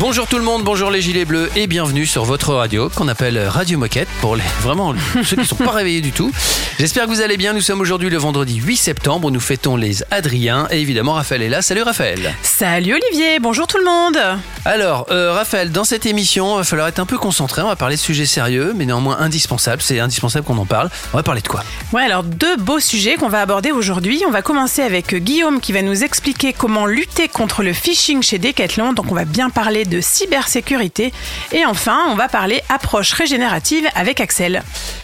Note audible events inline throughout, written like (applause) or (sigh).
Bonjour tout le monde, bonjour les gilets bleus et bienvenue sur votre radio qu'on appelle Radio Moquette pour les vraiment ceux qui ne sont pas réveillés du tout. J'espère que vous allez bien. Nous sommes aujourd'hui le vendredi 8 septembre. Nous fêtons les Adriens et évidemment Raphaël est là. Salut Raphaël. Salut Olivier, bonjour tout le monde. Alors euh, Raphaël, dans cette émission, il va falloir être un peu concentré. On va parler de sujets sérieux mais néanmoins indispensables. C'est indispensable qu'on en parle. On va parler de quoi? Ouais, alors deux beaux sujets qu'on va aborder aujourd'hui. On va commencer avec Guillaume qui va nous expliquer comment lutter contre le phishing chez Decathlon. Donc on va bien parler de cybersécurité. Et enfin, on va parler approche régénérative avec Axel.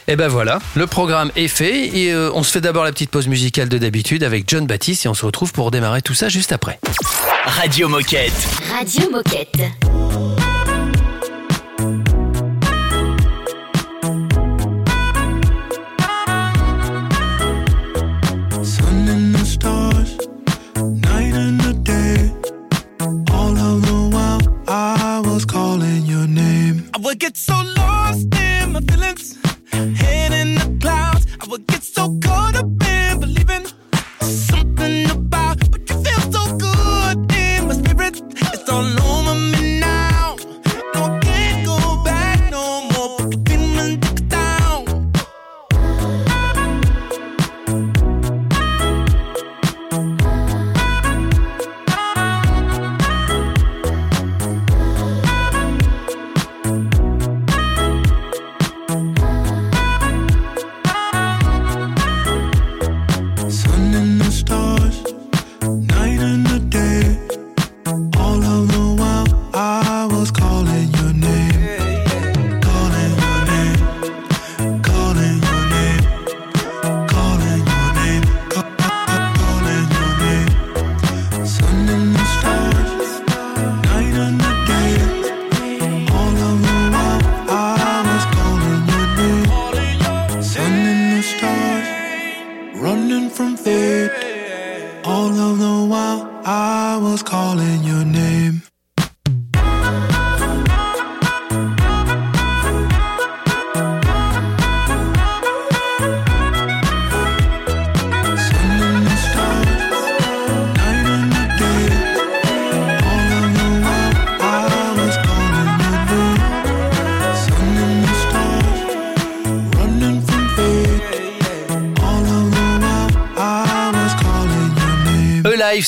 Et ben voilà, le programme est fait et euh, on se fait d'abord la petite pause musicale de d'habitude avec John Baptiste et on se retrouve pour démarrer tout ça juste après. Radio Moquette. Radio Moquette. I would get so lost in my feelings, head in the clouds. I would get so caught up in believing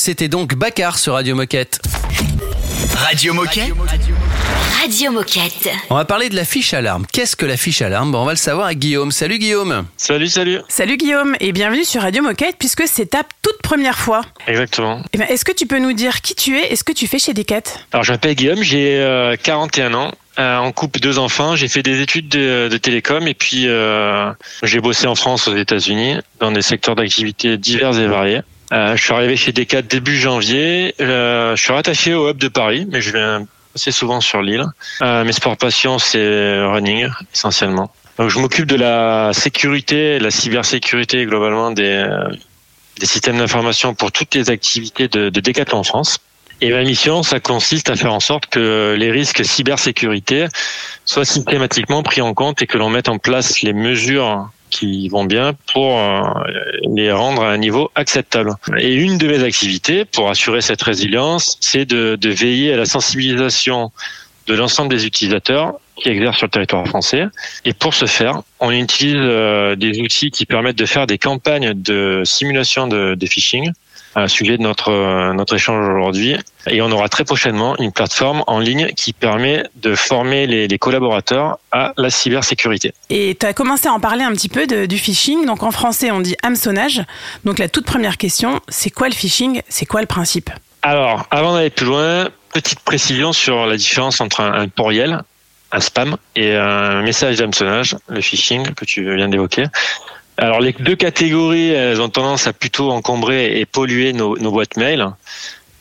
c'était donc Baccar sur Radio Moquette. Radio Moquette. Radio Moquette. On va parler de la fiche alarme. Qu'est-ce que la fiche alarme? Bon, On va le savoir avec Guillaume. Salut Guillaume. Salut, salut. Salut Guillaume et bienvenue sur Radio Moquette puisque c'est ta toute première fois. Exactement. Eh ben, Est-ce que tu peux nous dire qui tu es et ce que tu fais chez Decat? Alors, je m'appelle Guillaume, j'ai euh, 41 ans. Euh, en couple, deux enfants. J'ai fait des études de, de télécom et puis euh, j'ai bossé en France, aux États-Unis, dans des secteurs d'activité divers et variés. Euh, je suis arrivé chez Decat début janvier. Euh, je suis rattaché au hub de Paris, mais je viens assez souvent sur l'île. Euh, mes sports passions, c'est running essentiellement. Donc, je m'occupe de la sécurité, la cybersécurité globalement des, des systèmes d'information pour toutes les activités de, de Decathlon en France. Et ma mission, ça consiste à faire en sorte que les risques cybersécurité soient systématiquement pris en compte et que l'on mette en place les mesures qui vont bien pour euh, les rendre à un niveau acceptable. Et une de mes activités pour assurer cette résilience, c'est de, veiller à la sensibilisation de l'ensemble des utilisateurs qui exercent sur le territoire français. Et pour ce faire, on utilise euh, des outils qui permettent de faire des campagnes de simulation de phishing un sujet de notre euh, notre échange aujourd'hui. Et on aura très prochainement une plateforme en ligne qui permet de former les, les collaborateurs à la cybersécurité. Et tu as commencé à en parler un petit peu de- du phishing. Donc en français, on dit hameçonnage. Donc la toute première question, c'est quoi le phishing? C'est quoi le principe? Alors, avant d'aller plus loin, petite précision sur la différence entre un, un poriel, un spam, et un message d'hameçonnage, le phishing que tu viens d'évoquer. Alors, les deux catégories, elles ont tendance à plutôt encombrer et polluer nos, nos boîtes mail.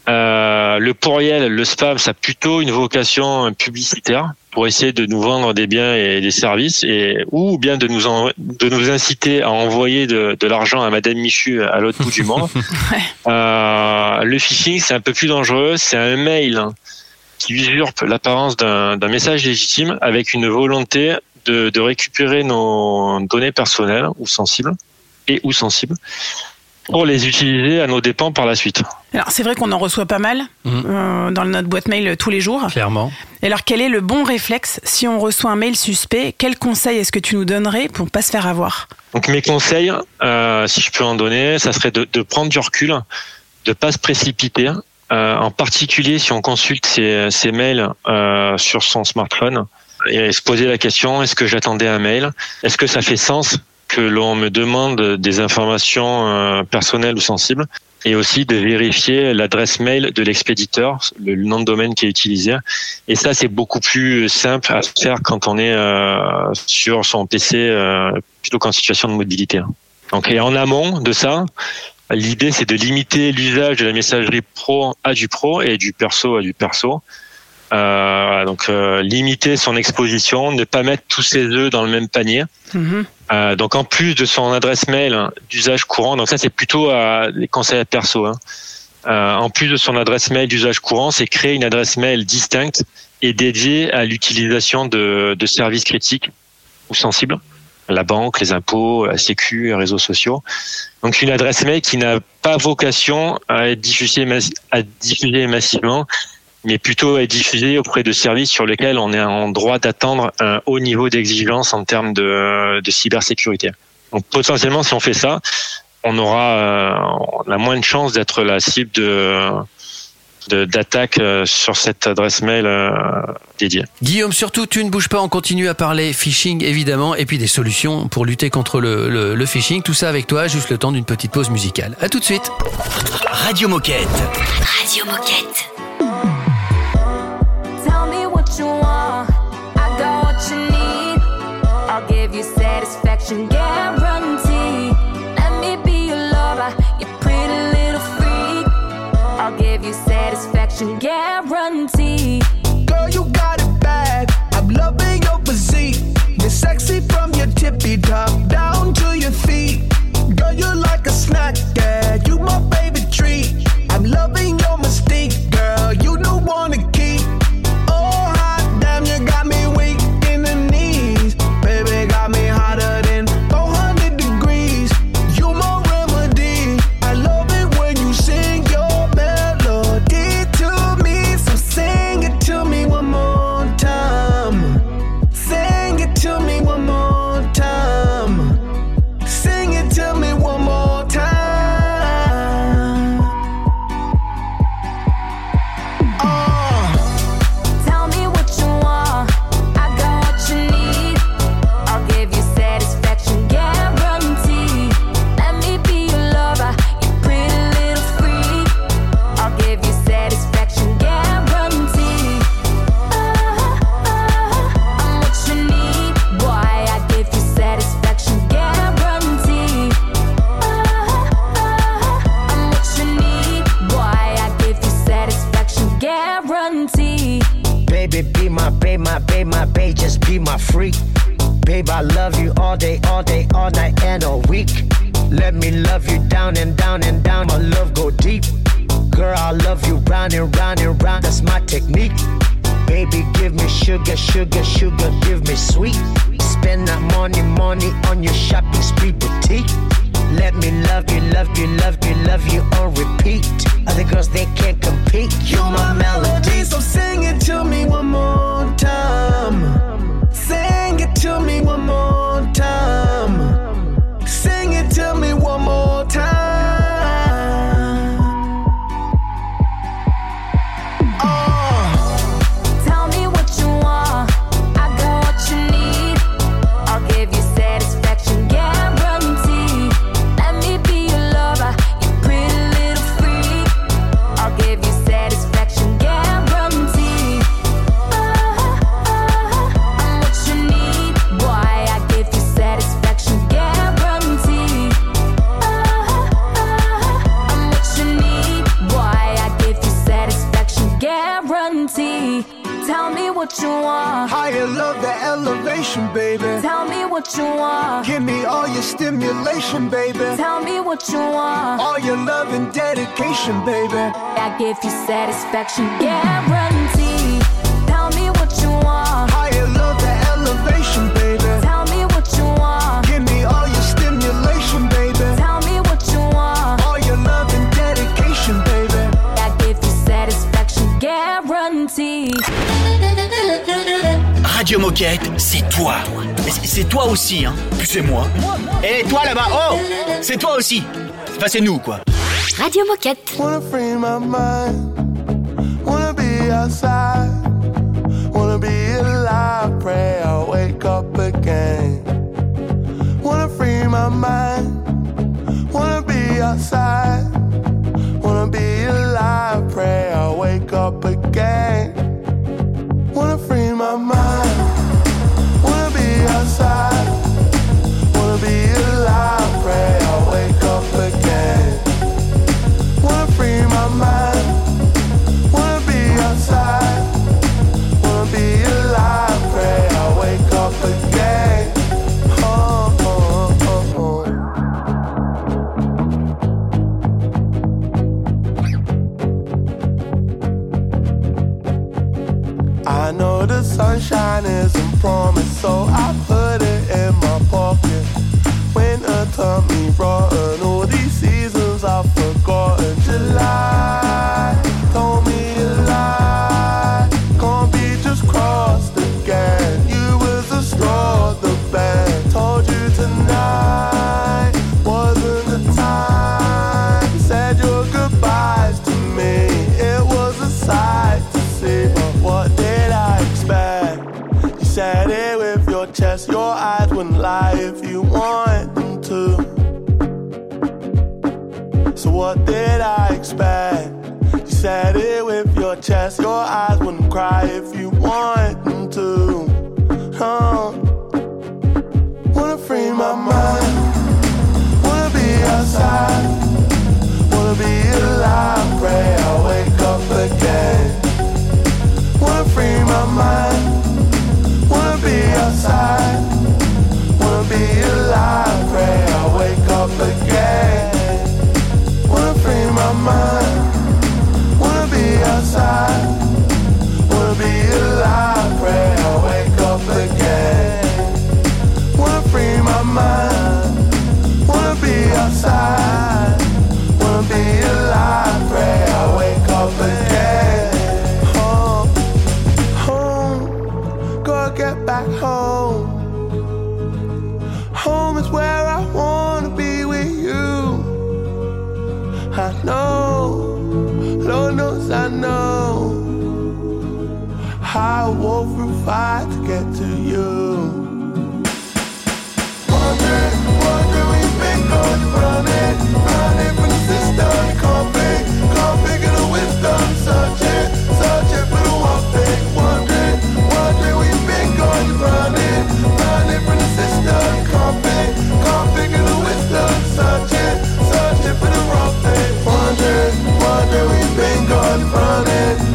Euh, le poriel, le spam, ça a plutôt une vocation publicitaire pour essayer de nous vendre des biens et des services, et ou bien de nous en- de nous inciter à envoyer de, de l'argent à Madame Michu à l'autre bout du monde. (laughs) Euh, le phishing, c'est un peu plus dangereux. C'est un mail qui usurpe l'apparence d'un d'un message légitime avec une volonté de, de récupérer nos données personnelles ou sensibles et ou sensibles pour les utiliser à nos dépens par la suite. Alors c'est vrai qu'on en reçoit pas mal Mhm. euh, dans notre boîte mail euh, tous les jours. Clairement. Et alors quel est le bon réflexe si on reçoit un mail suspect? Quel conseil est-ce que tu nous donnerais pour pas se faire avoir? Donc mes conseils, euh, si je peux en donner, ça serait de, de prendre du recul, de pas se précipiter, euh, en particulier si on consulte ses, ses mails euh, sur son smartphone et se poser la question est-ce que j'attendais un mail? Est-ce que ça fait sens que l'on me demande des informations euh, personnelles ou sensibles? Et aussi de vérifier l'adresse mail de l'expéditeur, le nom de domaine qui est utilisé. Et ça, c'est beaucoup plus simple à faire quand on est euh, sur son PC euh, plutôt qu'en situation de mobilité. Donc, et en amont de ça, l'idée c'est de limiter l'usage de la messagerie pro à du pro et du perso à du perso. Euh, donc euh, limiter son exposition, ne pas mettre tous ses œufs dans le même panier. Mhm. Euh, donc en plus de son adresse mail hein, d'usage courant, donc ça c'est plutôt à les conseils à perso. Hein. Euh, en plus de son adresse mail d'usage courant, c'est créer une adresse mail distincte et dédiée à l'utilisation de, de services critiques ou sensibles, la banque, les impôts, la sécu, les réseaux sociaux. Donc une adresse mail qui n'a pas vocation à être diffusée, à diffuser massivement, mais plutôt à être diffusée auprès de services sur lesquels on est en droit d'attendre un haut niveau d'exigence en termes de, de cybersécurité. Donc potentiellement, si on fait ça, on aura euh, la moins de chances d'être la cible de de- d'attaque euh, sur cette adresse mail euh, dédiée. Guillaume, surtout, tu ne bouges pas, on continue à parler phishing, évidemment, et puis des solutions pour lutter contre le, le- le phishing. Tout ça avec toi, juste le temps d'une petite pause musicale. À tout de suite. Radio Moquette. Radio Moquette. Top Give you satisfaction guarantee. Tell me what you want. Higher love, the elevation, baby. Tell me what you want. Give me all your stimulation, baby. Tell me what you want. All your love and dedication, baby. I give you satisfaction guarantee. Radio Moquette, c'est toi. C'est toi aussi, hein. Puis c'est moi. Et toi là-bas, oh C'est toi aussi. Enfin, c'est nous, quoi. Radio Moquette. Wanna free my mind. Wanna be outside. Wanna be alive. Pray I wake up again. Wanna free my mind. Sunshine isn't promised, so I chest, your eyes wouldn't cry if you want I walk through fire to get to you. Wondering, wondering, we've been going running, running from the system. Can't think, can't figure the wisdom. Searching, searching for the one thing. Wondering, wondering, we've been going running, running from the system. Can't think, can't figure the wisdom. Searching, searching for the wrong thing. Wondering, wondering, we've been going running,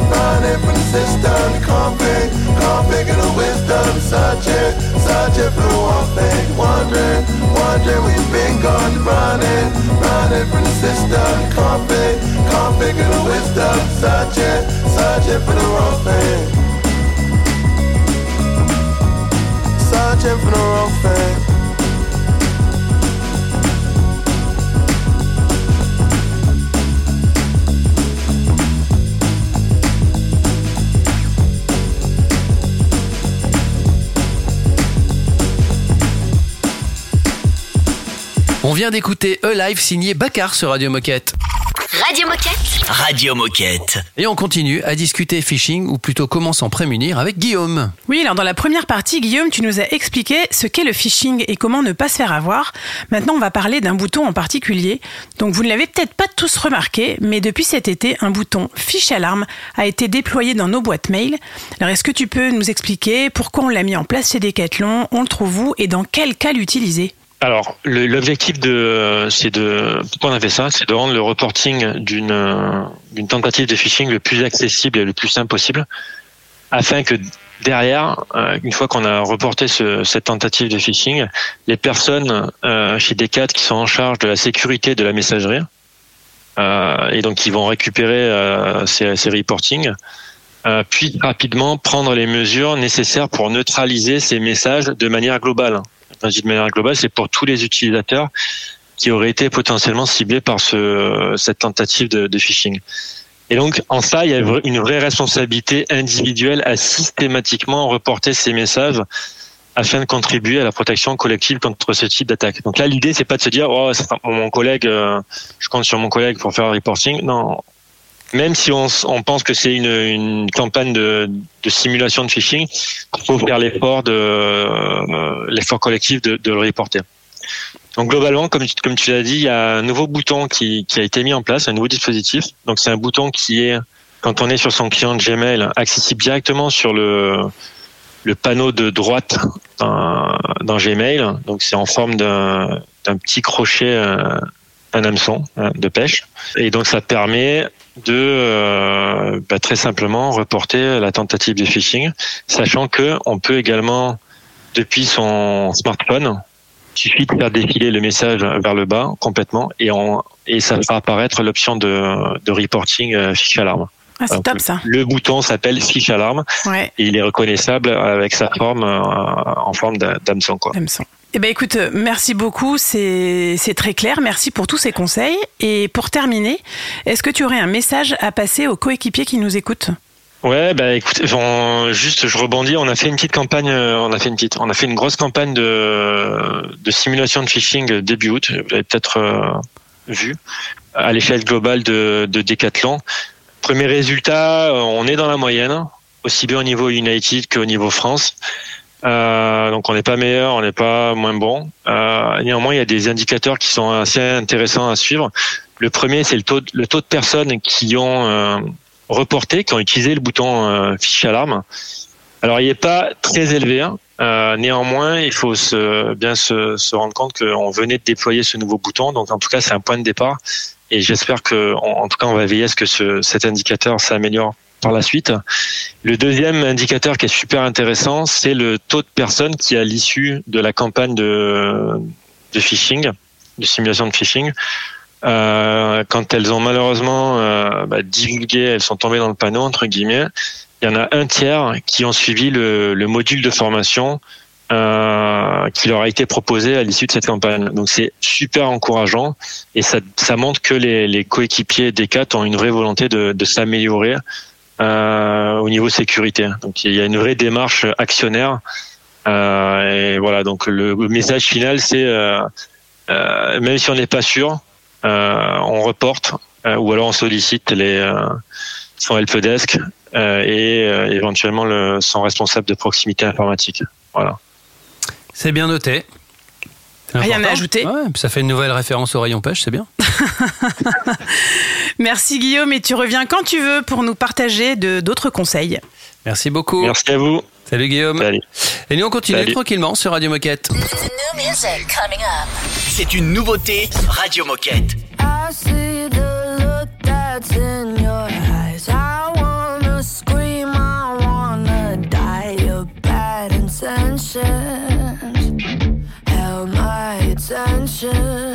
different system. Config, config and a wisdom. Such a, such a blue off thing Wandering, wandering We've been gone. Running Running from the system. Config, config and a wisdom. Such a, such a blue off thing Searching for the wrong thing vient d'écouter A Live signé Baccar sur Radio Moquette. Radio Moquette. Radio Moquette. Et on continue à discuter phishing, ou plutôt comment s'en prémunir avec Guillaume. Oui, alors dans la première partie, Guillaume, tu nous as expliqué ce qu'est le phishing et comment ne pas se faire avoir. Maintenant, on va parler d'un bouton en particulier. Donc, vous ne l'avez peut-être pas tous remarqué, mais depuis cet été, un bouton Fiche Alarme a été déployé dans nos boîtes mail. Alors, est-ce que tu peux nous expliquer pourquoi on l'a mis en place chez Decathlon, on le trouve où et dans quel cas l'utiliser? Alors, l'objectif de, c'est de, pourquoi on a fait ça, c'est de rendre le reporting d'une d'une tentative de phishing le plus accessible et le plus simple possible, afin que derrière, euh, une fois qu'on a reporté ce- cette tentative de phishing, les personnes euh, chez Decat qui sont en charge de la sécurité de la messagerie, euh, et donc qui vont récupérer euh, ces, ces reportings, puissent rapidement prendre les mesures nécessaires pour neutraliser ces messages de manière globale. De manière globale, c'est pour tous les utilisateurs qui auraient été potentiellement ciblés par ce, cette tentative de, de phishing. Et donc, en ça, il y a une vraie responsabilité individuelle à systématiquement reporter ces messages afin de contribuer à la protection collective contre ce type d'attaque. Donc là, l'idée, c'est pas de se dire, oh, mon collègue, euh, je compte sur mon collègue pour faire un reporting. Non. Même si on, pense que c'est une, campagne de, simulation de phishing, il faut faire l'effort de euh, l'effort collectif de, le reporter. Donc globalement, comme, tu- l'as dit, il y a un nouveau bouton qui, a été mis en place, un nouveau dispositif. Donc c'est un bouton qui est, quand on est sur son client Gmail, accessible directement sur le, panneau de droite dans, dans Gmail. Donc c'est en forme d'un petit crochet, euh, un hameçon euh, de pêche. Et donc ça permet de euh, bah, très simplement reporter la tentative de phishing, sachant que on peut également depuis son smartphone il suffit de faire défiler le message vers le bas complètement et, on, et ça fera apparaître l'option de, de reporting euh, fiche alarme. Ah, c'est top ça. Le bouton s'appelle fiche alarme Ouais. et il est reconnaissable avec sa forme euh, en forme d'hameçon. quoi. Hameçon. Eh ben écoute, euh, merci beaucoup, c'est très clair. Merci pour tous ces conseils. Et pour terminer, est-ce que tu aurais un message à passer aux coéquipiers qui nous écoutent? Ouais, bah écoute, juste je rebondis, on a fait une petite campagne, euh, on a fait une petite, on a fait une grosse campagne de, de simulation de phishing début août, vous l'avez peut-être euh, vu, à l'échelle globale de, de Decathlon. Premier résultat, on est dans la moyenne, aussi bien au niveau United qu'au niveau France. Euh, donc on n'est pas meilleur, on n'est pas moins bon. Euh, néanmoins, il y a des indicateurs qui sont assez intéressants à suivre. Le premier, c'est le taux, de- personnes qui ont euh, reporté, qui ont utilisé le bouton fiche alarme. Alors, il n'est pas très élevé. hein. Néanmoins, il faut bien se, rendre compte qu'on venait de déployer ce nouveau bouton. Donc, en tout cas, c'est un point de départ. Et j'espère que, en, en tout cas, on va veiller à ce que ce, cet indicateur s'améliore par la suite. Le deuxième indicateur qui est super intéressant, c'est le taux de personnes qui, à l'issue de la campagne de, phishing, de simulation de phishing, euh, quand elles ont malheureusement euh, bah, divulgué, elles sont tombées dans le panneau entre guillemets. Il y en a un tiers qui ont suivi le, le module de formation euh, qui leur a été proposé à l'issue de cette campagne. Donc c'est super encourageant et ça, montre que les, les coéquipiers des CAT ont une vraie volonté de s'améliorer euh, au niveau sécurité. Donc il y a une vraie démarche actionnaire. Euh, et voilà, donc le, message final, c'est euh, même si on n'est pas sûr, on reporte ou alors on sollicite les son helpdesk et éventuellement le, son responsable de proximité informatique. Voilà. C'est bien noté. Rien important. à ajouter. Ouais, ça fait une nouvelle référence au rayon pêche, c'est bien. (laughs) Merci Guillaume et tu reviens quand tu veux pour nous partager d'autres conseils. Merci beaucoup. Merci à vous. Salut Guillaume. Salut. Et nous on continue Salut. tranquillement sur Radio Moquette. C'est une nouveauté Radio Moquette. I see the look that's in your 着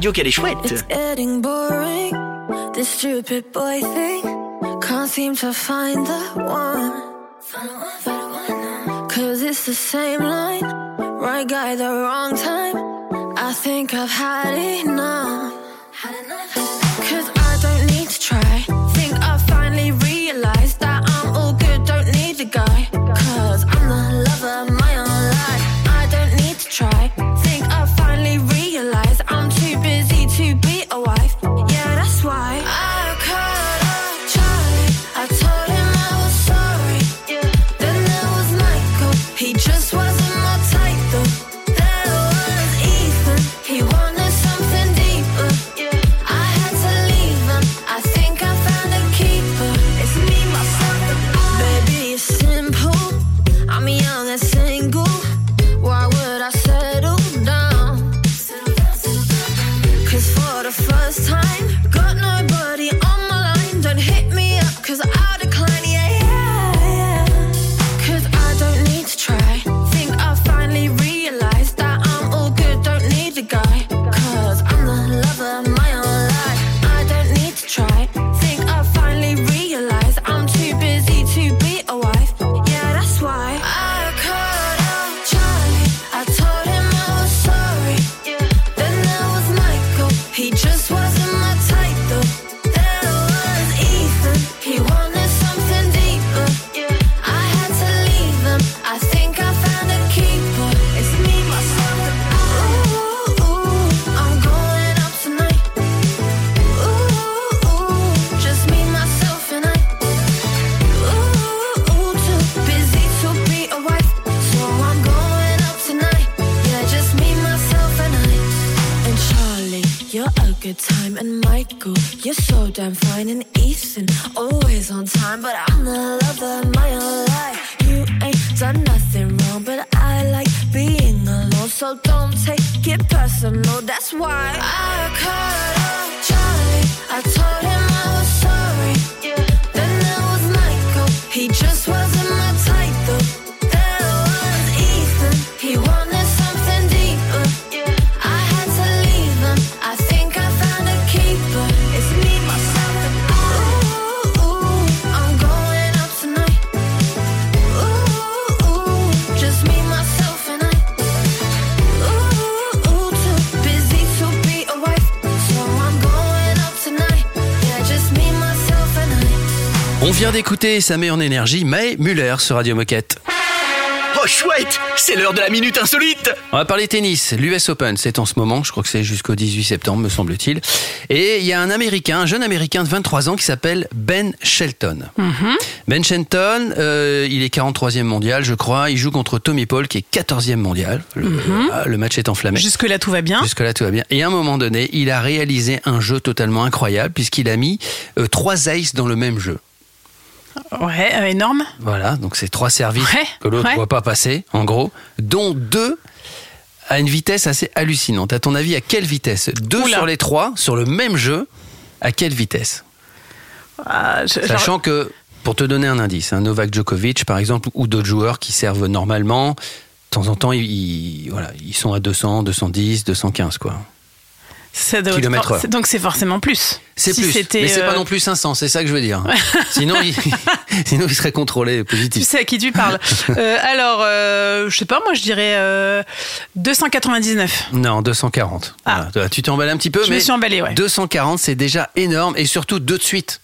radio qu'elle est chouette. It's getting boring, this stupid boy thing. Can't seem to find the one. Cause it's the same line. Right guy, the wrong time. I think I've had enough. Vient d'écouter, ça met en énergie Mae Muller sur Radio Moquette. Oh chouette, c'est l'heure de la minute insolite. On va parler tennis. L'US Open, c'est en ce moment, je crois que c'est jusqu'au 18 septembre, me semble-t-il. Et il y a un Américain, un jeune Américain de 23 ans qui s'appelle Ben Shelton. Ben Shelton, euh, il est 43e mondial, je crois. Il joue contre Tommy Paul, qui est 14e mondial. Le, ah, le match est enflammé. Jusque-là, tout va bien. Jusque-là, tout va bien. Et à un moment donné, il a réalisé un jeu totalement incroyable, puisqu'il a mis euh, trois aces dans le même jeu. Ouais, euh, énorme. Voilà, donc c'est trois services Ouais, que l'autre ne ouais. voit pas passer, en gros, dont deux à une vitesse assez hallucinante. À ton avis, à quelle vitesse? Deux Oula. sur les trois, sur le même jeu, à quelle vitesse? Ah, je- genre- Sachant que, pour te donner un indice, hein, Novak Djokovic, par exemple, ou d'autres joueurs qui servent normalement, de temps en temps, ils, ils- voilà, ils sont à 200, 210, 215, quoi. Ça doit heure. Donc c'est forcément plus. C'est Si plus, mais c'est pas euh, non plus 500, c'est ça que je veux dire. (laughs) sinon, il, (laughs) sinon, il serait contrôlé Tu positif. sais à qui tu parles. (laughs) Euh, alors, euh, je sais pas, moi je dirais euh, 299. Non, 240. Ah. Voilà. Tu t'es emballé un petit peu, Je mais me suis emballée, ouais. 240, c'est déjà énorme et surtout deux de suite.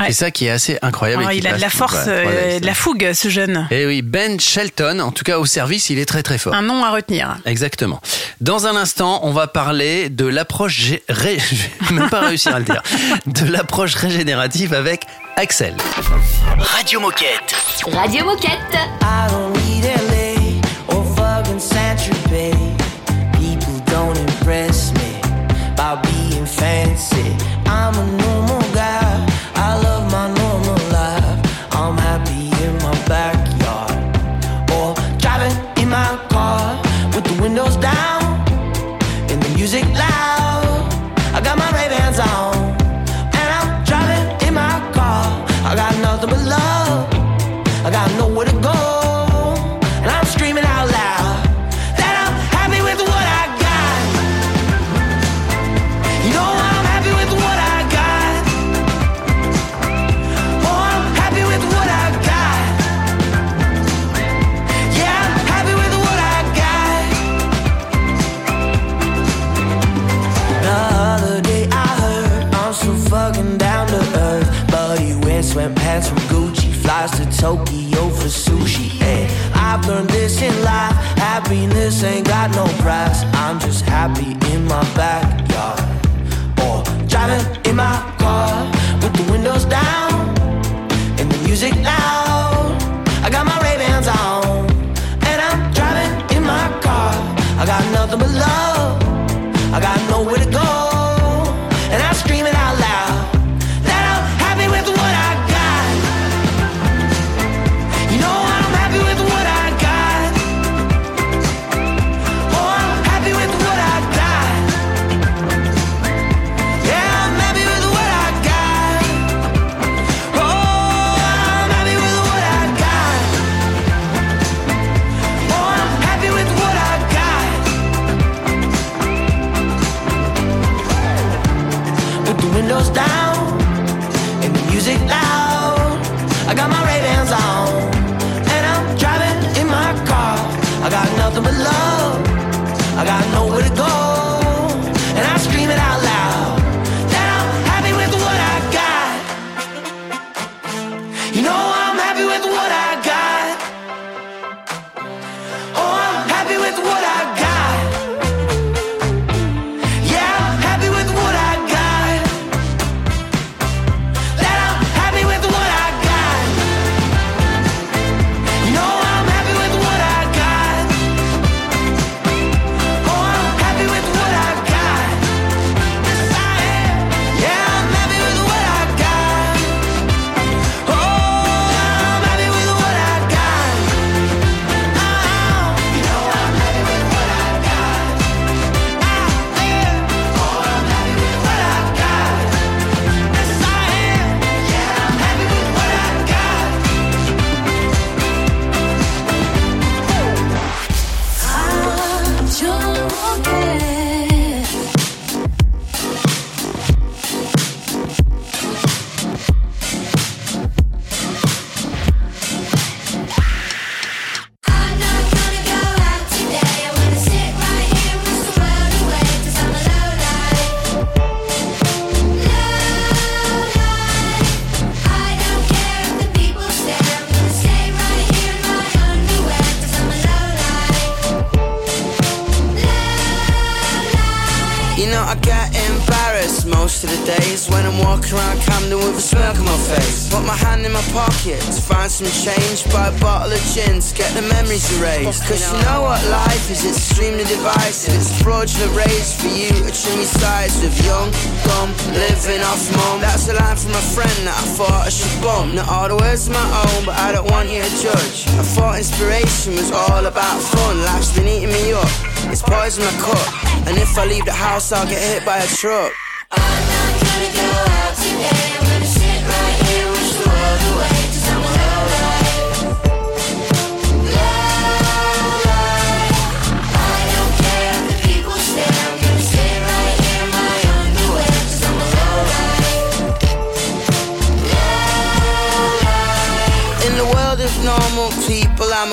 Ouais. C'est ça qui est assez incroyable. Alors, et qui il a de la force, euh, de la fougue, ce jeune. Et oui, Ben Shelton, en tout cas au service, il est très très fort. Un nom à retenir. Exactement. Dans un instant, on va parler de l'approche, gé- ré- (laughs) je vais même pas réussir à le dire, de l'approche régénérative avec Axel. Radio Moquette. Radio Moquette. Erased. Cause you know what life is, it's extremely divisive. It's a fraudulent race for you trim your sides with young, dumb, living off mum. That's a line from a friend that I thought I should bump. Not all the words my own, but I don't want you to judge. I thought inspiration was all about fun. Life's been eating me up. It's poison my cup. And if I leave the house, I'll get hit by a truck.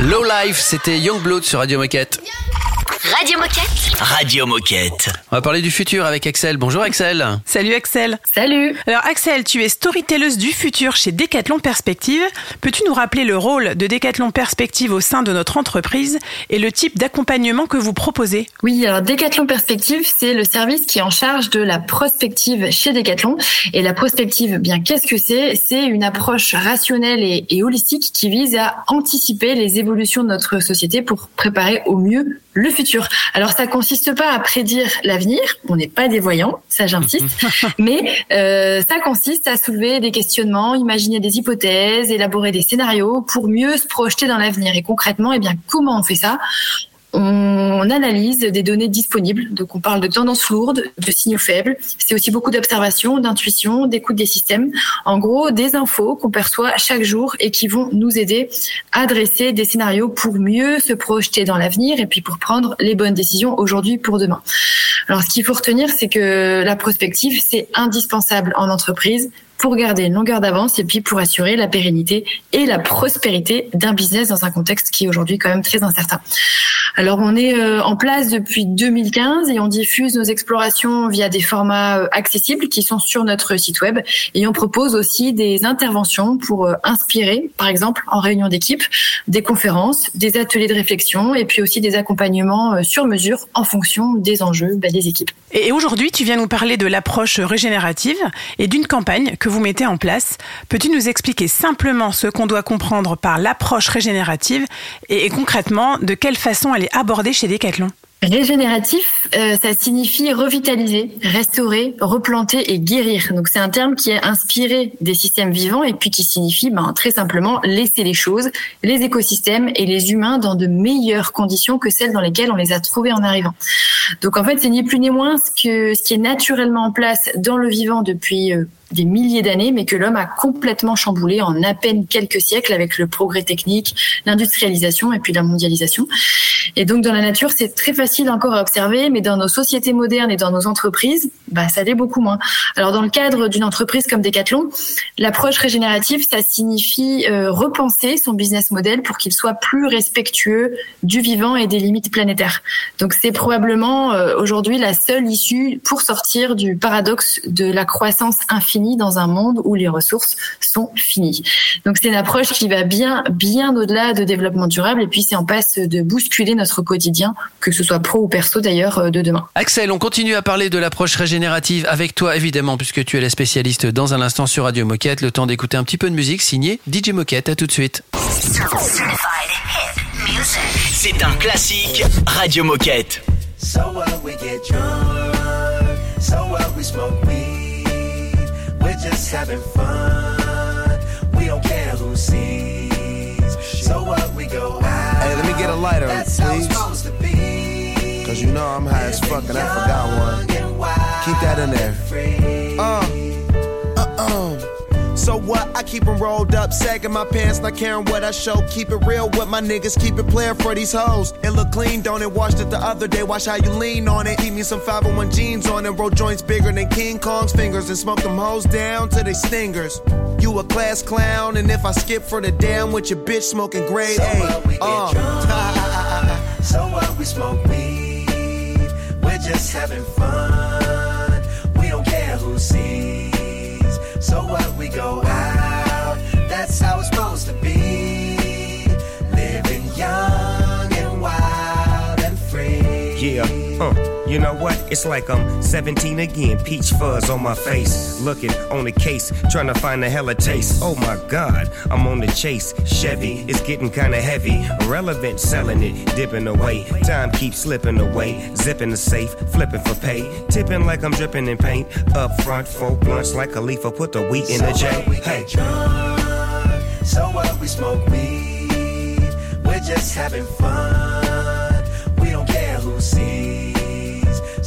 Low Life, c'était Youngblood sur Radio Moquette. Radio Moquette. Radio Moquette. On va parler du futur avec Axel. Bonjour Axel. Salut Axel. Salut. Alors Axel, tu es storytelleuse du futur chez Decathlon Perspective. Peux-tu nous rappeler le rôle de Decathlon Perspective au sein de notre entreprise et le type d'accompagnement que vous proposez? Oui, alors Decathlon Perspective, c'est le service qui est en charge de la prospective chez Decathlon. Et la prospective, bien qu'est-ce que c'est? C'est une approche rationnelle et, et holistique qui vise à anticiper les évolutions de notre société pour préparer au mieux le futur. Alors ça consiste pas à prédire l'avenir, on n'est pas des voyants, ça j'insiste, (laughs) mais euh, ça consiste à soulever des questionnements, imaginer des hypothèses, élaborer des scénarios pour mieux se projeter dans l'avenir. Et concrètement, eh bien comment on fait ça? On analyse des données disponibles, donc on parle de tendances lourdes, de signaux faibles. C'est aussi beaucoup d'observation, d'intuition, d'écoute des systèmes. En gros, des infos qu'on perçoit chaque jour et qui vont nous aider à dresser des scénarios pour mieux se projeter dans l'avenir et puis pour prendre les bonnes décisions aujourd'hui pour demain. Alors, ce qu'il faut retenir, c'est que la prospective, c'est indispensable en entreprise pour garder une longueur d'avance et puis pour assurer la pérennité et la prospérité d'un business dans un contexte qui est aujourd'hui quand même très incertain. Alors on est euh, en place depuis 2015 et on diffuse nos explorations via des formats euh, accessibles qui sont sur notre site web et on propose aussi des interventions pour euh, inspirer, par exemple en réunion d'équipe, des conférences, des ateliers de réflexion et puis aussi des accompagnements sur mesure en fonction des enjeux bah, des équipes. Et aujourd'hui, tu viens nous parler de l'approche régénérative et d'une campagne que vous mettez en place. Peux-tu nous expliquer simplement ce qu'on doit comprendre par l'approche régénérative et, concrètement de quelle façon elle est abordée chez Decathlon? Régénératif, euh, ça signifie revitaliser, restaurer, replanter et guérir. Donc c'est un terme qui est inspiré des systèmes vivants et puis qui signifie ben, très simplement laisser les choses, les écosystèmes et les humains dans de meilleures conditions que celles dans lesquelles on les a trouvés en arrivant. Donc en fait c'est ni plus ni moins ce, que, ce qui est naturellement en place dans le vivant depuis euh, des milliers d'années, mais que l'homme a complètement chamboulé en à peine quelques siècles avec le progrès technique, l'industrialisation et puis la mondialisation. Et donc dans la nature, c'est très facile encore à observer, mais dans nos sociétés modernes et dans nos entreprises, bah, ça l'est beaucoup moins. Alors dans le cadre d'une entreprise comme Decathlon, l'approche régénérative, ça signifie euh, repenser son business model pour qu'il soit plus respectueux du vivant et des limites planétaires. Donc c'est probablement euh, aujourd'hui la seule issue pour sortir du paradoxe de la croissance infinie dans un monde où les ressources sont finies. Donc c'est une approche qui va bien bien au-delà de développement durable et puis c'est en passe de bousculer notre quotidien, que ce soit pro ou perso d'ailleurs, euh, de demain. Axel, on continue à parler de l'approche régénérative avec toi évidemment puisque tu es la spécialiste dans un instant sur Radio Moquette. Le temps d'écouter un petit peu de musique signée DJ Moquette. À tout de suite. C'est un classique Radio Moquette. So what we get drunk, so what we smoke just having fun. We don't care who sees. So what we go out. Hey, let me get a lighter, That's please. Cause you know I'm high as fuck and I forgot one. Keep that in there. Uh. So what? I keep keep 'em rolled up, sagging my pants, not caring what I show. Keep it real with my niggas, keep it playing for these hoes. It look clean, don't it? Washed it the other day, watch how you lean on it. Keep me some 501 jeans on and roll joints bigger than King Kong's fingers and smoke them hoes down to they stingers. You a class clown, and if I skip for the damn with your bitch smoking grade So A. what we get uh. drunk, so what we smoke weed, we're just having fun. We don't care who sees. So what we go out, that's how it's supposed to be. Living young and wild and free. Yeah, uh, you know what? It's like I'm 17 again, peach fuzz on my face. Looking on the case, trying to find a hella taste. Oh my god, I'm on the chase. Chevy, it's getting kinda heavy. Irrelevant, selling it, dipping away. Time keeps slipping away. Zipping the safe, flipping for pay. Tipping like I'm dripping in paint. Up front, four blunts like a leaf, put the wheat in the J. Hey. drunk, so what we smoke weed, we're just having fun.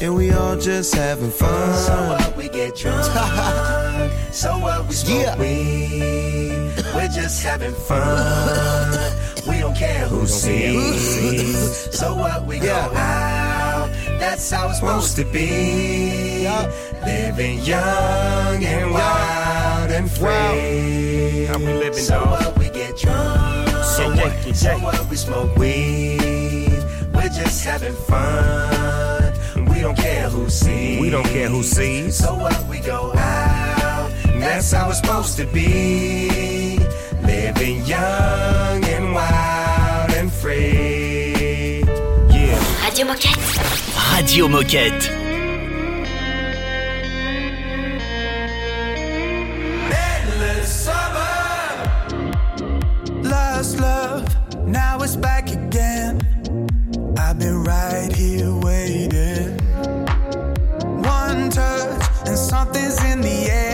and we all just having fun. So what we get drunk. (laughs) so what we smoke weed. We're just having fun. (laughs) We don't care who sees. (laughs) So what we go out. That's how it's supposed to be. Living young and wild and free. How we living, so dog? what we get drunk. So what? So what we smoke weed. We're just having fun. We don't care who sees. We don't care who sees. So what we go out. That's how it's supposed to be. Living young and wild and free. Yeah. Radio Moquette. Radio Moquette. Endless summer. Lost love, now it's back again. I've been right here waiting. Touch and something's in the air.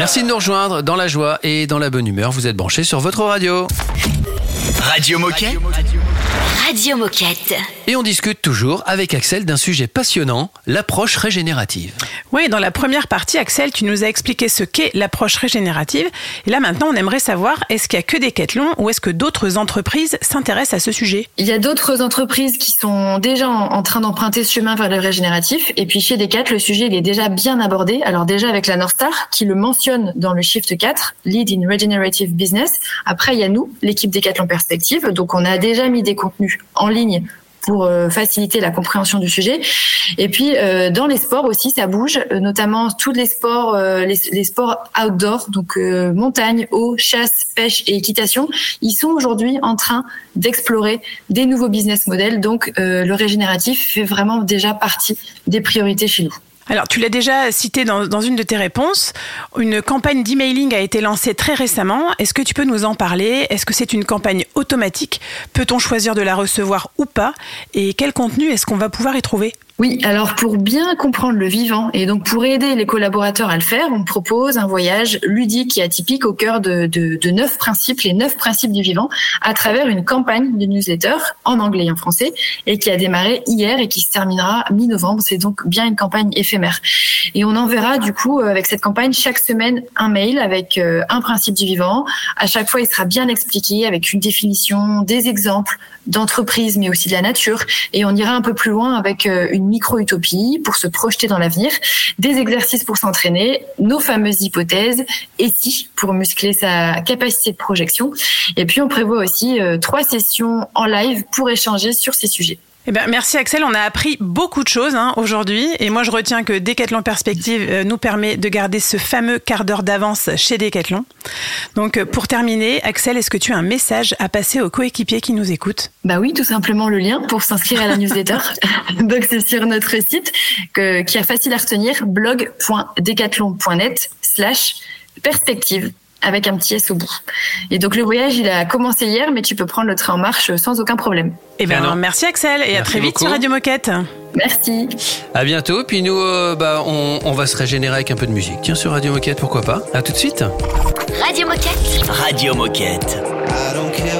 Merci de nous rejoindre dans la joie et dans la bonne humeur. Vous êtes branchés sur votre radio. Radio Moquette. Radio Moquette. Et on discute toujours avec Axel d'un sujet passionnant, l'approche régénérative. Oui, dans la première partie, Axel, tu nous as expliqué ce qu'est l'approche régénérative. Et là, maintenant, on aimerait savoir, est-ce qu'il y a que Decathlon ou est-ce que d'autres entreprises s'intéressent à ce sujet? Il y a d'autres entreprises qui sont déjà en, train d'emprunter ce chemin vers le régénératif. Et puis chez Decat, le sujet il est déjà bien abordé. Alors déjà avec la North Star qui le mentionne dans le Shift 4, Lead in Regenerative Business. Après, il y a nous, l'équipe Decathlon Perspective. Donc on a déjà mis des contenus en ligne pour euh, faciliter la compréhension du sujet. Et puis euh, dans les sports aussi, ça bouge, euh, notamment tous les sports, les, sports outdoor, donc montagne, eau, chasse, pêche et équitation. Ils sont aujourd'hui en train d'explorer des nouveaux business models. Donc le régénératif fait vraiment déjà partie des priorités chez nous. Alors, tu l'as déjà cité dans, une de tes réponses. Une campagne d'emailing a été lancée très récemment. Est-ce que tu peux nous en parler? Est-ce que c'est une campagne automatique? Peut-on choisir de la recevoir ou pas? Et quel contenu est-ce qu'on va pouvoir y trouver? Oui, alors pour bien comprendre le vivant et donc pour aider les collaborateurs à le faire, on propose un voyage ludique et atypique au cœur de, de, de neuf principes, les neuf principes du vivant, à travers une campagne de newsletter en anglais et en français et qui a démarré hier et qui se terminera mi-novembre. C'est donc bien une campagne éphémère. Et on enverra du coup euh, avec cette campagne chaque semaine un mail avec euh, un principe du vivant. À chaque fois, il sera bien expliqué avec une définition, des exemples d'entreprise, mais aussi de la nature. Et on ira un peu plus loin avec euh, une micro-utopie pour se projeter dans l'avenir, des exercices pour s'entraîner, nos fameuses hypothèses, et si, pour muscler sa capacité de projection. Et puis, on prévoit aussi euh, trois sessions en live pour échanger sur ces sujets. Eh ben, merci Axel, on a appris beaucoup de choses hein, aujourd'hui et moi je retiens que Decathlon Perspective euh, nous permet de garder ce fameux quart d'heure d'avance chez Decathlon. Donc euh, pour terminer, Axel, est-ce que tu as un message à passer aux coéquipiers qui nous écoutent? Bah oui, tout simplement le lien pour s'inscrire à la newsletter. (laughs) Donc c'est sur notre site que, qui est facile à retenir, blog.decathlon.net slash perspective avec un petit S au bout. Et donc le voyage, il a commencé hier, mais tu peux prendre le train en marche sans aucun problème. Eh ben, merci Axel et à très vite beaucoup. sur Radio Moquette. Merci. À bientôt. Puis nous, euh, bah, on, on va se régénérer avec un peu de musique. Tiens, sur Radio Moquette, pourquoi pas? À tout de suite. Radio Moquette. Radio Moquette. I don't care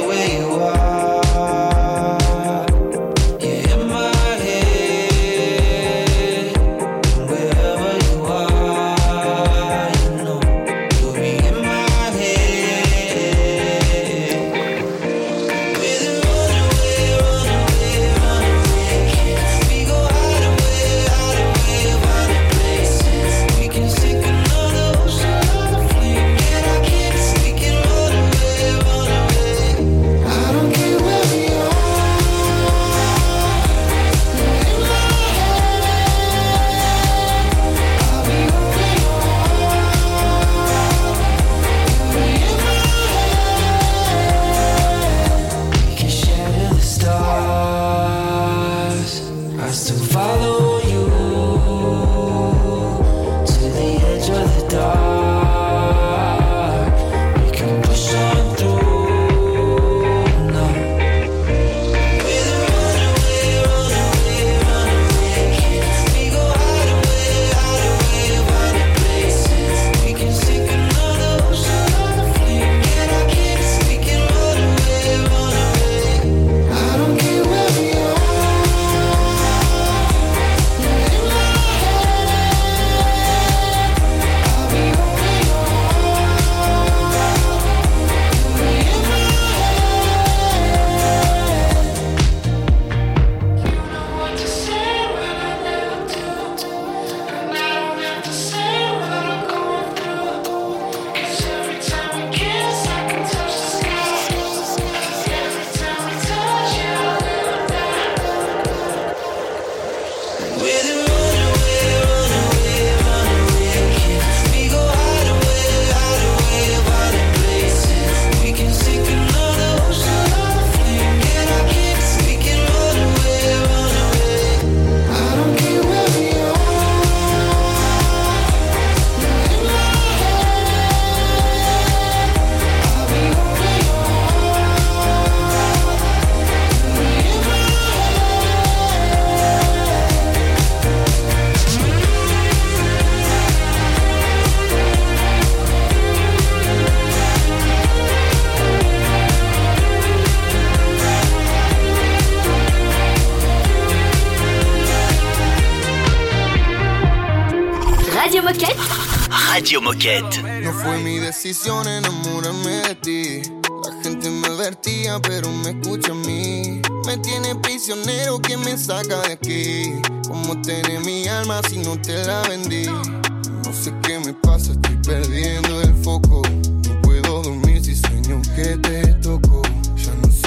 escucha a mí. Me tiene prisionero que me saca de aquí. ¿Cómo tener mi alma si no te la vendí? No sé qué me pasa, estoy perdiendo el foco. No puedo dormir si sueño que te toco.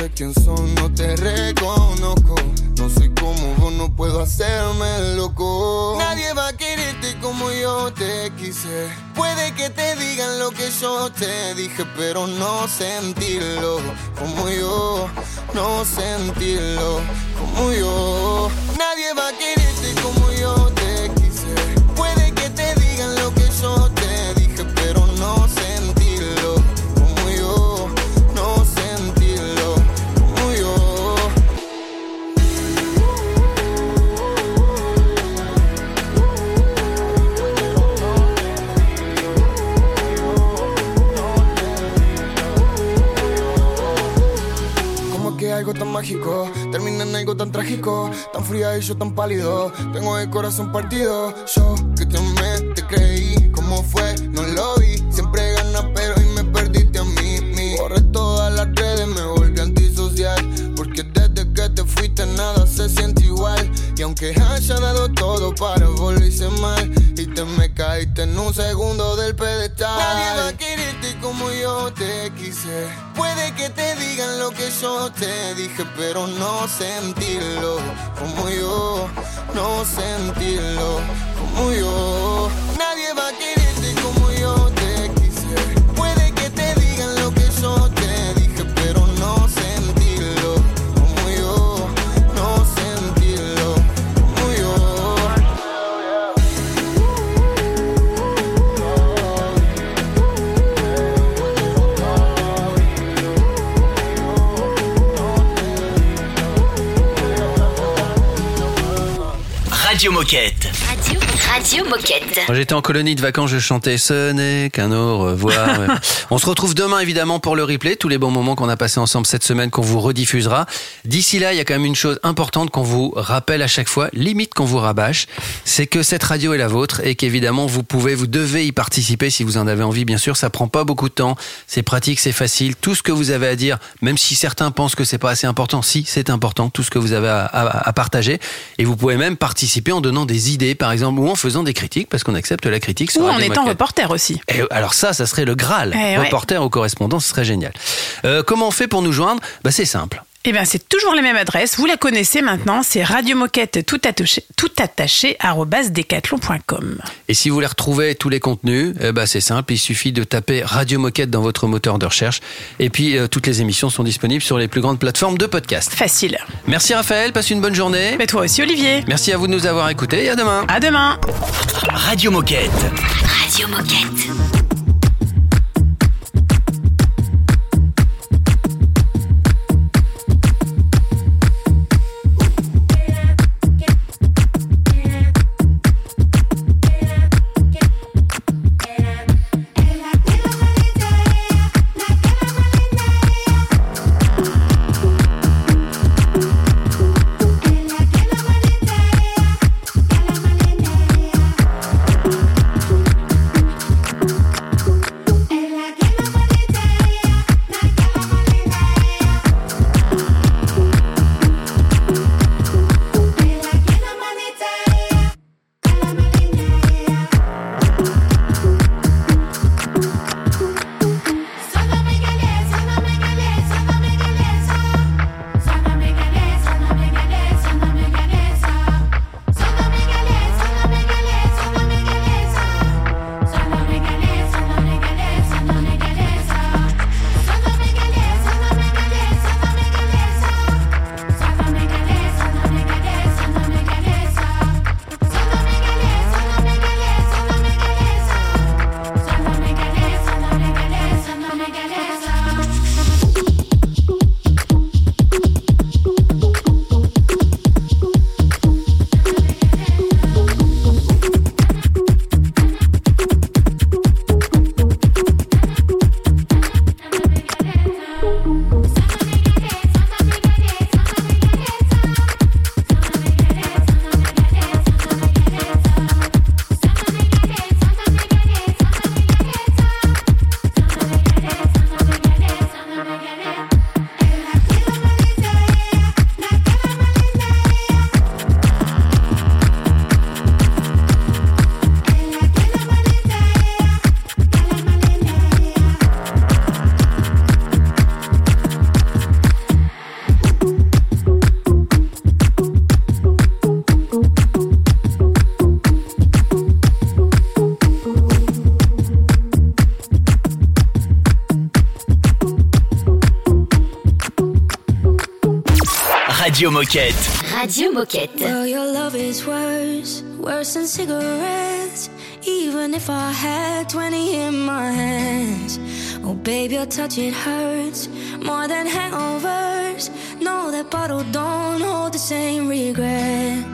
Sé quién son, no te reconozco. No soy como vos, no puedo hacerme loco. Nadie va a quererte como yo te quise. Puede que te digan lo que yo te dije, pero no sentirlo como yo. No sentirlo como yo. Nadie va a quererte mágico. Termina en algo tan trágico, tan fría y yo tan pálido. Tengo el corazón partido. Yo que te amé, te creí. ¿Cómo fue? No lo vi. Siempre ganas, pero hoy me perdiste a mí. mí. Borré todas las redes, me volví antisocial. Porque desde que te fuiste nada se siente igual. Y aunque haya dado todo para volverse mal, me caíste en un segundo del pedestal. Nadie va a quererte como yo te quise. Puede que te digan lo que yo te dije, pero no sentirlo como yo. No sentirlo como yo. Radio Moquette. Radio, Moquette. Quand j'étais en colonie de vacances, je chantais Ce n'est qu'un au revoir. (laughs) On se retrouve demain évidemment pour le replay, tous les bons moments qu'on a passés ensemble cette semaine qu'on vous rediffusera. D'ici là, il y a quand même une chose importante qu'on vous rappelle à chaque fois, limite qu'on vous rabâche, c'est que cette radio est la vôtre et qu'évidemment vous pouvez, vous devez y participer si vous en avez envie. Bien sûr, ça prend pas beaucoup de temps, c'est pratique, c'est facile. Tout ce que vous avez à dire, même si certains pensent que c'est pas assez important, si c'est important, tout ce que vous avez à, à- à partager. Et vous pouvez même participer en donnant des idées, par exemple, ou en faisant des critiques, parce qu'on accepte la critique. sur Ou en étant reporter aussi. Et alors ça, ça serait le Graal. Eh ouais. Reporter ou correspondant, ce serait génial. Euh, comment on fait pour nous joindre? Bah, C'est simple. Eh bien, c'est toujours la même adresse. Vous la connaissez maintenant. C'est Radio Moquette tout attaché, tout attaché decathlon.com. Et si vous voulez retrouver tous les contenus, eh ben, c'est simple, il suffit de taper Radio Moquette dans votre moteur de recherche. Et puis, euh, toutes les émissions sont disponibles sur les plus grandes plateformes de podcast. Facile. Merci Raphaël, passe une bonne journée. Mais toi aussi, Olivier. Merci à vous de nous avoir écoutés et à demain. À demain. Radio Moquette. Radio Moquette. Radio Moquette. Radio Moquette. Well, your love is worse, worse than cigarettes. Even if I had 20 in my hands. Oh, babe, your touch, it hurts more than hangovers. No, that bottle don't hold the same regret.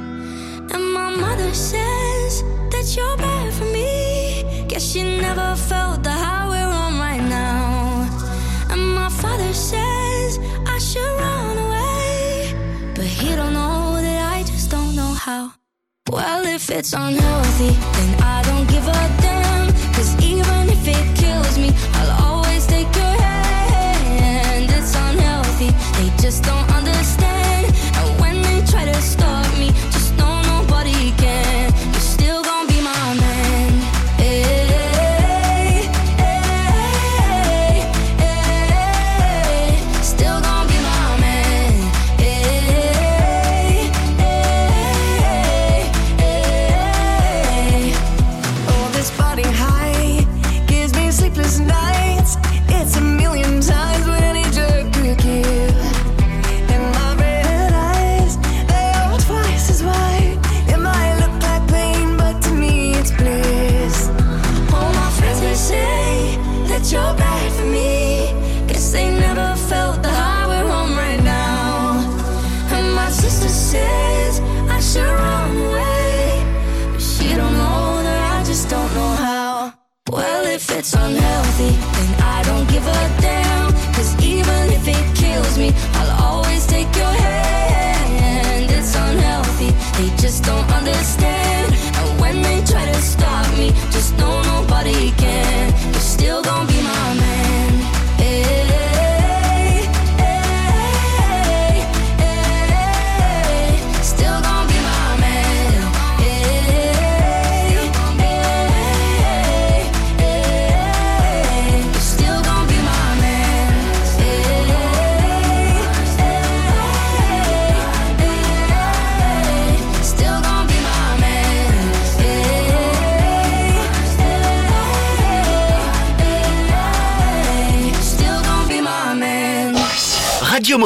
And my mother says that you're bad for me. Guess she never felt the high if it's unhealthy, then I don't give a damn. Cause even if it kills me, I'll always take your hand. It's unhealthy, they just don't understand.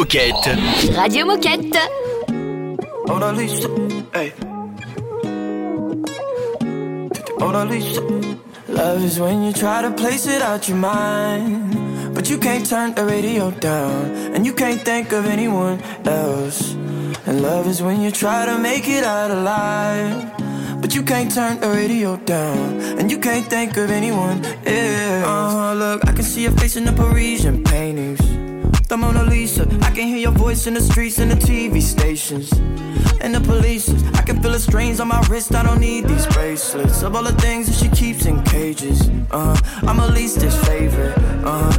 Moquette. Radio Moquette. Mona Lisa, hey. Mona Lisa. Love is when you try to place it out your mind, but you can't turn the radio down, and you can't think of anyone else. And love is when you try to make it out alive, but you can't turn the radio down, and you can't think of anyone else. Uh, look, I can see your face in the Parisian paintings. The Mona Lisa. I can hear your voice in the streets and the TV stations. And the police. I can feel the strains on my wrist. I don't need these bracelets. Of all the things that she keeps in cages. Uh, I'm at least favorite. Uh,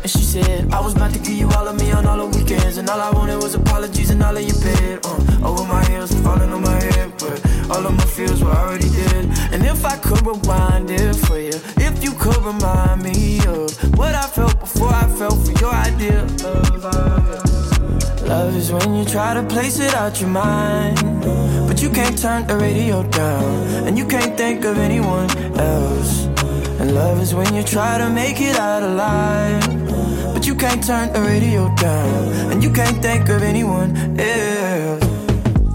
and she said, I was about to give you all of me on all the weekends. And all I wanted was apologies and all of your bed. Uh, over my heels, falling on my head. But all of my feels were already dead. And if I could rewind it for you could remind me of what I felt before I felt for your idea of love. Love is when you try to place it out your mind, but you can't turn the radio down, and you can't think of anyone else. And love is when you try to make it out alive, but you can't turn the radio down, and you can't think of anyone else.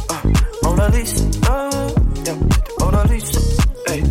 Uh, Mona Lisa, uh, yeah, Mona Lisa, hey,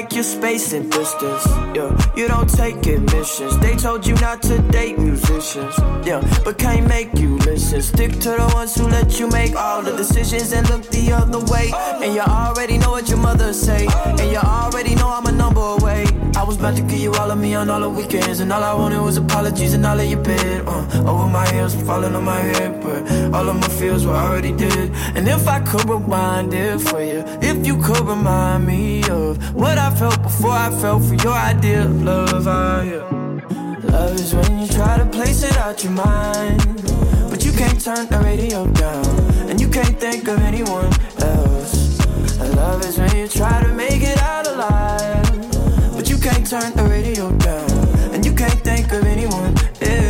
like your space and distance, yeah. You don't take admissions. They told you not to date musicians, yeah, but can't make you listen. Stick to the ones who let you make all the decisions and look the other way. And you already know what your mother say, and you already know I'm a number away. I was about to give you all of me on all the weekends, and all I wanted was apologies and all of your bed. Uh, over my heels, falling on my head, but all of my feels were already dead. And if I could rewind it for you, if you could remind me of what I felt before I felt for your idea of love, I, yeah. Love is when you try to place it out your mind, but you can't turn the radio down, and you can't think of anyone else. Love is when you try to make it out alive, can't turn the radio down, and you can't think of anyone else.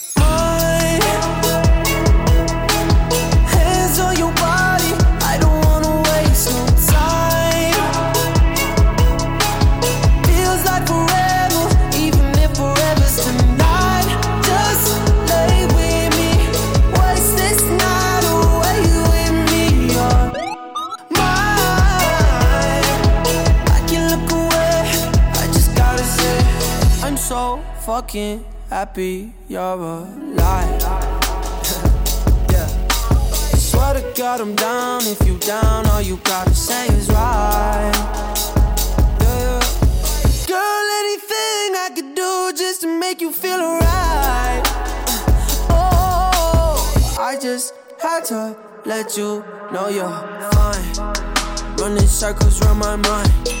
fucking happy you're alive. To I'm down. If you down, all you gotta say is right. Yeah. Girl, anything I could do just to make you feel alright. Uh, oh, I just had to let you know you're fine. Running circles around my mind.